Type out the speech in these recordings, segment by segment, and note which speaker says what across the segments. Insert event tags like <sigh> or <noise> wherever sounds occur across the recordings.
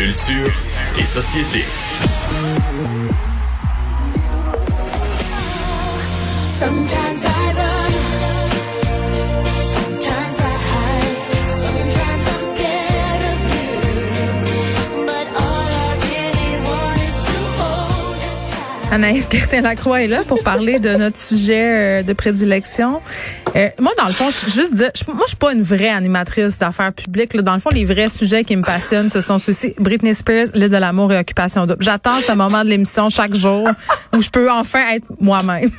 Speaker 1: Culture et société.
Speaker 2: Anaïs Gertin-Lacroix est là pour parler de notre sujet euh, de prédilection. Euh, moi, dans le fond, je juste moi, je suis pas une vraie animatrice d'affaires publiques. là. Dans le fond, les vrais sujets qui me passionnent, ce sont ceux-ci. Britney Spears, l'île de l'amour et occupation double. J'attends ce moment de l'émission chaque jour où je peux enfin être moi-même.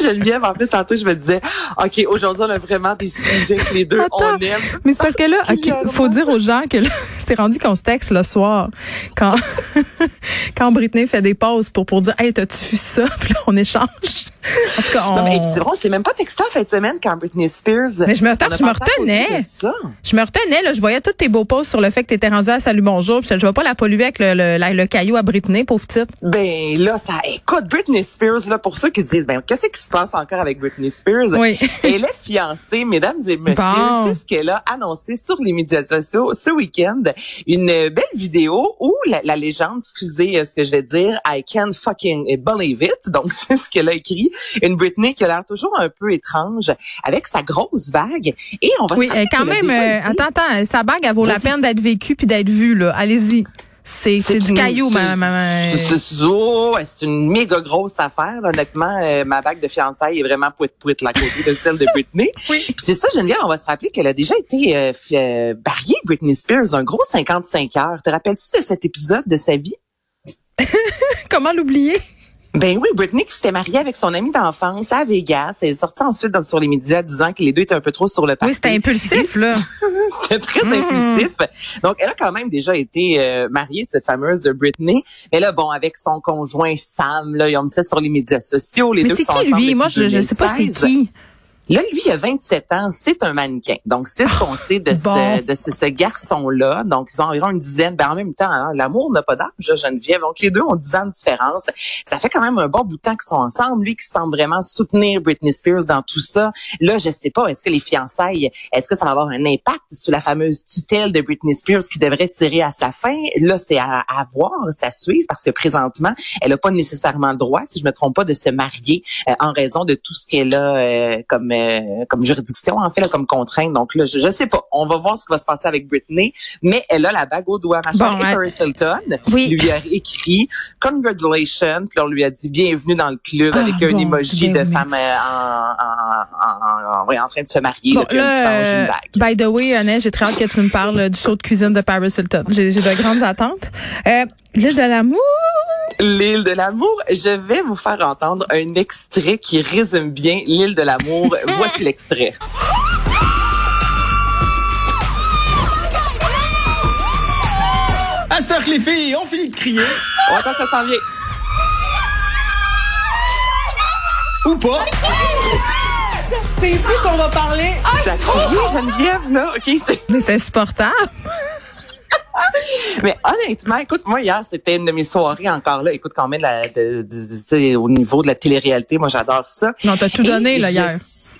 Speaker 3: Geneviève, en plus, tantôt, je me disais, OK, aujourd'hui, on a vraiment des sujets que les deux,
Speaker 2: Attends,
Speaker 3: on aime.
Speaker 2: Mais c'est parce que là, ok, faut dire aux gens que <laughs> c'est rendu qu'on se texte le soir quand <laughs> quand Britney fait des pauses pour pour dire hey t'as-tu vu ça? <laughs> Puis là on échange. En tout cas, on...
Speaker 3: Non, mais c'est bon, c'est même pas texté en fin de semaine quand Britney Spears.
Speaker 2: Mais je me retenais- je me retenais. Je me retenais, là, je voyais tous tes beaux posts sur le fait que tu étais rendu à Salut Bonjour. Puis je vais pas la polluer avec le, le, la- le caillou à Britney, pauvre petite.
Speaker 3: Ben là, ça écoute Britney Spears là pour ceux qui se disent ben qu'est-ce qui se passe encore avec Britney Spears?
Speaker 2: Oui. <laughs>
Speaker 3: Elle est fiancée, mesdames et messieurs.
Speaker 2: Bon.
Speaker 3: C'est ce qu'elle a annoncé sur les médias sociaux ce week-end. Une belle vidéo où la, la légende, excusez euh, ce que je vais dire, I can fucking believe it. Donc <laughs> c'est ce qu'elle a écrit. Une Britney qui a l'air toujours un peu étrange avec sa grosse vague. Et on va
Speaker 2: Oui, euh, quand même, euh, attends, attends, sa bague, elle vaut la peine d'être vécue puis d'être vue, là. Allez-y. C'est c'est du caillou, ma, ma, ma-
Speaker 3: c'est- c'est- oh, ouais, c'est une méga grosse affaire. là. Honnêtement, euh, ma bague de fiançailles est vraiment pouet pouet la côté de celle de Britney. <laughs>
Speaker 2: Oui.
Speaker 3: Puis c'est ça, Geneviève, on va se rappeler qu'elle a déjà été euh, euh, mariée, Britney Spears, un gros 55 heures. Te rappelles-tu de cet épisode de sa vie? <laughs>
Speaker 2: Comment l'oublier?
Speaker 3: Ben oui, Britney qui s'était mariée avec son ami d'enfance à Vegas. Elle est sortie ensuite dans- sur les médias disant que les deux étaient un peu trop sur le parti.
Speaker 2: Oui, c'était impulsif, là. <laughs>
Speaker 3: C'était très
Speaker 2: Mm.
Speaker 3: impulsif. Donc, elle a quand même déjà été euh, mariée, cette fameuse Britney. Mais là, bon, avec son conjoint Sam, là, ils ont mis ça sur les médias sociaux. Les
Speaker 2: Mais
Speaker 3: deux
Speaker 2: c'est qui, lui? Moi, je, je sais pas c'est
Speaker 3: 2016.
Speaker 2: qui.
Speaker 3: Là, lui, il a 27 ans. C'est un mannequin. Donc, c'est ce qu'on sait de
Speaker 2: Bon.
Speaker 3: ce, de ce, ce garçon-là. Donc, ils ont environ une dizaine. Ben, en même temps, hein, l'amour n'a pas d'âge, là, Geneviève. Donc, les deux ont 10 ans de différence. Ça fait quand même un bon bout de temps qu'ils sont ensemble. Lui qui semble vraiment soutenir Britney Spears dans tout ça. Là, je sais pas, est-ce que les fiançailles, est-ce que ça va avoir un impact sur la fameuse tutelle de Britney Spears qui devrait tirer à sa fin? Là, c'est à, à voir, c'est à suivre parce que présentement, elle n'a pas nécessairement le droit, si je me trompe pas, de se marier euh, en raison de tout ce qu'elle a euh, comme euh, comme juridiction en fait là, comme contrainte. Donc là, je, je sais pas. On va voir ce qui va se passer avec Britney, mais elle a la bague au doigt. Ma chère
Speaker 2: Bon,
Speaker 3: Paris Hilton
Speaker 2: Oui.
Speaker 3: lui a écrit congratulations, puis on lui a dit bienvenue dans le club
Speaker 2: Ah,
Speaker 3: avec un
Speaker 2: bon,
Speaker 3: emoji
Speaker 2: c'est bien
Speaker 3: de femme euh, en, en, en, en, train de se marier
Speaker 2: Bon,
Speaker 3: là, une
Speaker 2: euh,
Speaker 3: bague.
Speaker 2: by the way, Annette, j'ai très hâte que tu me parles du show de cuisine de Paris Hilton. J'ai j'ai de grandes attentes. Euh, L'île de l'amour.
Speaker 3: L'île de l'amour, je vais vous faire entendre un extrait qui résume bien l'île de l'amour. <laughs> Voici l'extrait.
Speaker 4: À cette heure que les filles ont fini de crier.
Speaker 3: Oh, attends, ça s'en vient.
Speaker 4: Ou pas.
Speaker 2: C'est ici qu'on va parler.
Speaker 3: Ça a crié, Geneviève, là. OK, c'est...
Speaker 2: Mais c'est insupportable. <laughs>
Speaker 3: Mais honnêtement, écoute, moi, hier, c'était une de mes soirées encore là. Écoute, quand même, la, de, de- de- au niveau de la télé-réalité, moi, j'adore ça.
Speaker 2: Non, t'as tout
Speaker 3: Et
Speaker 2: donné, là,
Speaker 3: je-
Speaker 2: hier.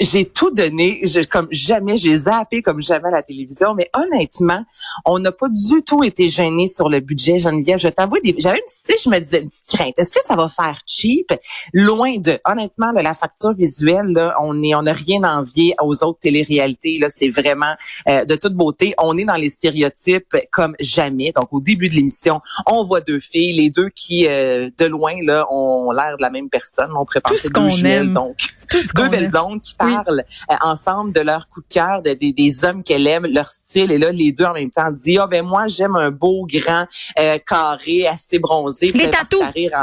Speaker 3: J'ai tout donné, je, comme jamais, j'ai zappé comme jamais à la télévision, mais honnêtement, on n'a pas du tout été gêné sur le budget, Geneviève. Je t'avoue, j'avais une, sais, je me disais une petite crainte. Est-ce que ça va faire cheap? Loin de. Honnêtement, là, la facture visuelle, là, on est, on n'a rien à envier aux autres téléréalités. Là, c'est vraiment euh, de toute beauté. On est dans les stéréotypes comme jamais. Donc, au début de l'émission, on voit deux filles, les deux qui, euh, de loin, là, ont l'air de la même personne. On prépare
Speaker 2: Tout ce
Speaker 3: deux
Speaker 2: qu'on aime.
Speaker 3: donc
Speaker 2: Tout ce <laughs>
Speaker 3: deux belles
Speaker 2: aime.
Speaker 3: blondes qui
Speaker 2: Oui.
Speaker 3: parlent euh, ensemble de leur coup de cœur, de- des- des hommes qu'elles aiment, leur style. Et là, les deux en même temps disent, ah ben moi, j'aime un beau, grand, euh, carré, assez bronzé.
Speaker 2: Les tatous.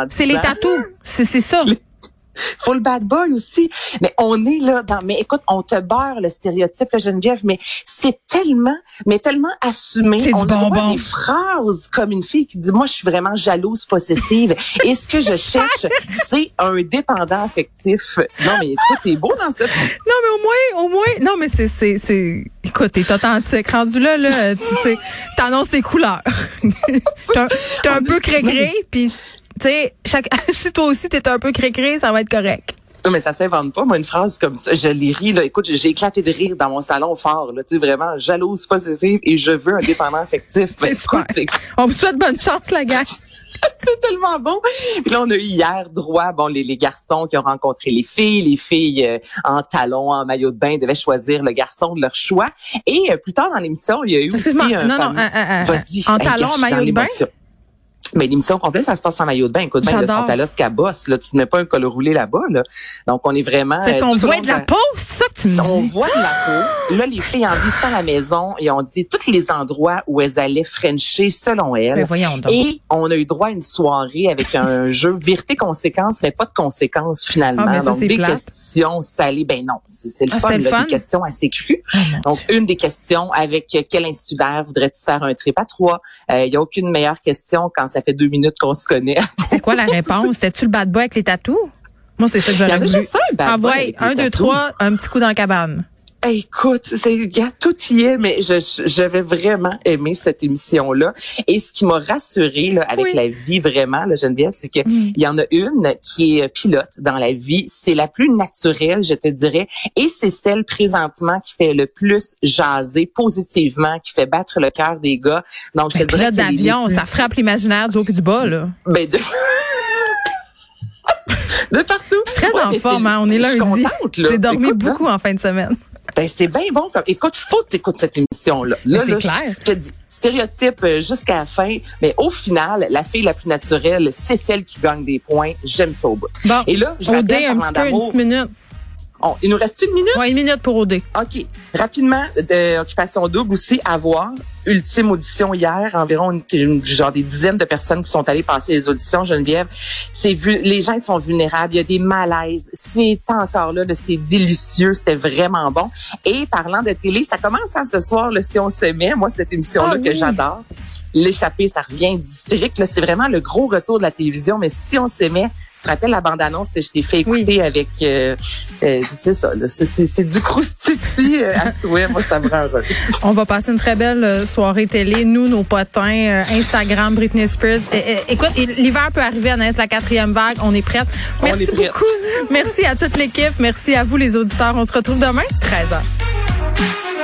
Speaker 2: C'est les tatous. <laughs> C'est c'est ça.
Speaker 3: Full bad boy aussi. Mais on est là dans, mais écoute, on te beurre le stéréotype, là, Geneviève, mais c'est tellement, mais tellement assumé.
Speaker 2: C'est
Speaker 3: on a des phrases comme une fille qui dit, moi, je suis vraiment jalouse, possessive. Et ce que je <laughs> cherche, c'est un dépendant affectif. Non, mais tout est beau dans cette
Speaker 2: Non, mais au moins, au moins, non, mais c'est, c'est, c'est, écoute, t'es authentique. Rendu là, là, tu sais, t'annonces tes couleurs. <laughs> t'es un, t'es un peu crégré, puis, tu sais, chaque, <laughs> si toi aussi t'es un peu crégré, ça va être correct.
Speaker 3: Non, mais ça s'invente pas. Moi, une phrase comme ça, je l'ai ri, là. Écoute, j'ai éclaté de rire dans mon salon fort, là. Tu sais, vraiment, jalouse, possessive et je veux un dépendant affectif. Ben,
Speaker 2: C'est super.
Speaker 3: écoute, c'est-
Speaker 2: On vous souhaite bonne chance, la gang. <laughs>
Speaker 3: c'est tellement bon. Puis là, on a eu hier droit, bon, les, les garçons qui ont rencontré les filles, les filles euh, en talons, en maillot de bain devaient choisir le garçon de leur choix. Et euh, plus tard dans l'émission, il y a eu aussi
Speaker 2: Excuse-moi,
Speaker 3: un
Speaker 2: non, non, euh,
Speaker 3: Vas-y.
Speaker 2: en
Speaker 3: Hey,
Speaker 2: talons,
Speaker 3: gars,
Speaker 2: en maillot de bain?
Speaker 3: Mais l'émission complète, ça se passe en maillot de bain. Écoute, bien, le
Speaker 2: J'adore.
Speaker 3: sont à l'os qu'à bosse, là. Tu ne mets pas un col roulé là-bas, là. Donc, on est vraiment...
Speaker 2: Fait
Speaker 3: euh,
Speaker 2: qu'on
Speaker 3: au
Speaker 2: voit de la peau, c'est ça que tu me
Speaker 3: on
Speaker 2: dis?
Speaker 3: voit de la peau. Là, les filles, en visitant la maison, et ont dit tous les endroits où elles allaient frencher selon elles.
Speaker 2: Mais voyons donc.
Speaker 3: Et on a eu droit à une soirée avec un <laughs> jeu vérité-conséquence, mais pas de conséquences finalement.
Speaker 2: Ah, mais ça,
Speaker 3: Donc,
Speaker 2: c'est
Speaker 3: des
Speaker 2: plate.
Speaker 3: questions salées. Ben non, c'est le
Speaker 2: Ah,
Speaker 3: fun,
Speaker 2: le
Speaker 3: là,
Speaker 2: fun?
Speaker 3: des questions assez crues.
Speaker 2: Oh, mon
Speaker 3: Donc, une des questions, avec euh, quel institut d'air voudrais-tu faire un trip à trois? Il n'y a aucune meilleure question quand ça fait deux minutes qu'on se connaît. <laughs>
Speaker 2: C'était quoi la réponse? C'était-tu le bad boy avec les tatous? Moi, c'est ça que j'aurais voulu.
Speaker 3: juste un bad
Speaker 2: Ah
Speaker 3: boy
Speaker 2: ouais,
Speaker 3: avec les
Speaker 2: un, deux,
Speaker 3: tatous.
Speaker 2: trois, un petit coup dans la cabane.
Speaker 3: Écoute, c'est, tout y est, mais je, j'avais vraiment aimé cette émission-là. Et ce qui m'a rassurée là, avec
Speaker 2: Oui.
Speaker 3: la vie vraiment, là, Geneviève, c'est que
Speaker 2: Mm.
Speaker 3: il y en a une qui est euh, pilote dans la vie. C'est la plus naturelle, je te dirais, et c'est celle présentement qui fait le plus jaser positivement, qui fait battre le cœur des gars. Donc, je dirais
Speaker 2: pilote d'avion, ça frappe l'imaginaire du haut et du bas, là.
Speaker 3: ben, de... <laughs> de partout.
Speaker 2: Je suis très
Speaker 3: Ouais,
Speaker 2: en forme, hein. On est
Speaker 3: je suis
Speaker 2: lundi.
Speaker 3: contente, là.
Speaker 2: J'ai dormi
Speaker 3: Écoute, là,
Speaker 2: beaucoup en fin de semaine.
Speaker 3: Ben, c'est bien bon. Comme... Écoute, faut que t'écoutes cette émission-là. Là,
Speaker 2: c'est
Speaker 3: là,
Speaker 2: clair.
Speaker 3: Je te dis, stéréotype euh, jusqu'à la fin. Mais au final, la fille la plus naturelle, c'est celle qui gagne des points. J'aime ça au bout.
Speaker 2: Bon,
Speaker 3: Et là, je
Speaker 2: un petit peu, une
Speaker 3: d'amour,
Speaker 2: petite minute.
Speaker 3: On- il nous reste une minute?
Speaker 2: Ouais, une minute pour OD.
Speaker 3: OK. Rapidement, de Occupation Double aussi, à voir. Ultime audition hier, environ une, une- genre des dizaines de personnes qui sont allées passer les auditions, Geneviève. C'est vu, les gens sont vulnérables, il y a des malaises. C'est encore là, là, c'est délicieux, c'était vraiment bon. Et parlant de télé, ça commence hein, ce soir, là, si on s'aimait, moi cette émission-là
Speaker 2: Ah
Speaker 3: que
Speaker 2: oui.
Speaker 3: j'adore. L'échappée, ça revient district. C'est vraiment le gros retour de la télévision. Mais si on s'aimait, te rappelles la bande-annonce que je t'ai fait
Speaker 2: Oui.
Speaker 3: écouter avec, euh, euh, c'est ça, là. C'est, du croustiti euh, à souhait. Moi, ça me rend heureuse.
Speaker 2: On va passer une très belle euh, soirée télé. Nous, nos potins, euh, Instagram, Britney Spears. Euh, euh, écoute, l'hiver peut arriver, Anaïs, la quatrième vague. On est prête.
Speaker 3: On
Speaker 2: Merci
Speaker 3: est prête.
Speaker 2: beaucoup. Merci à toute l'équipe. Merci à vous, les auditeurs. On se retrouve demain, 13h.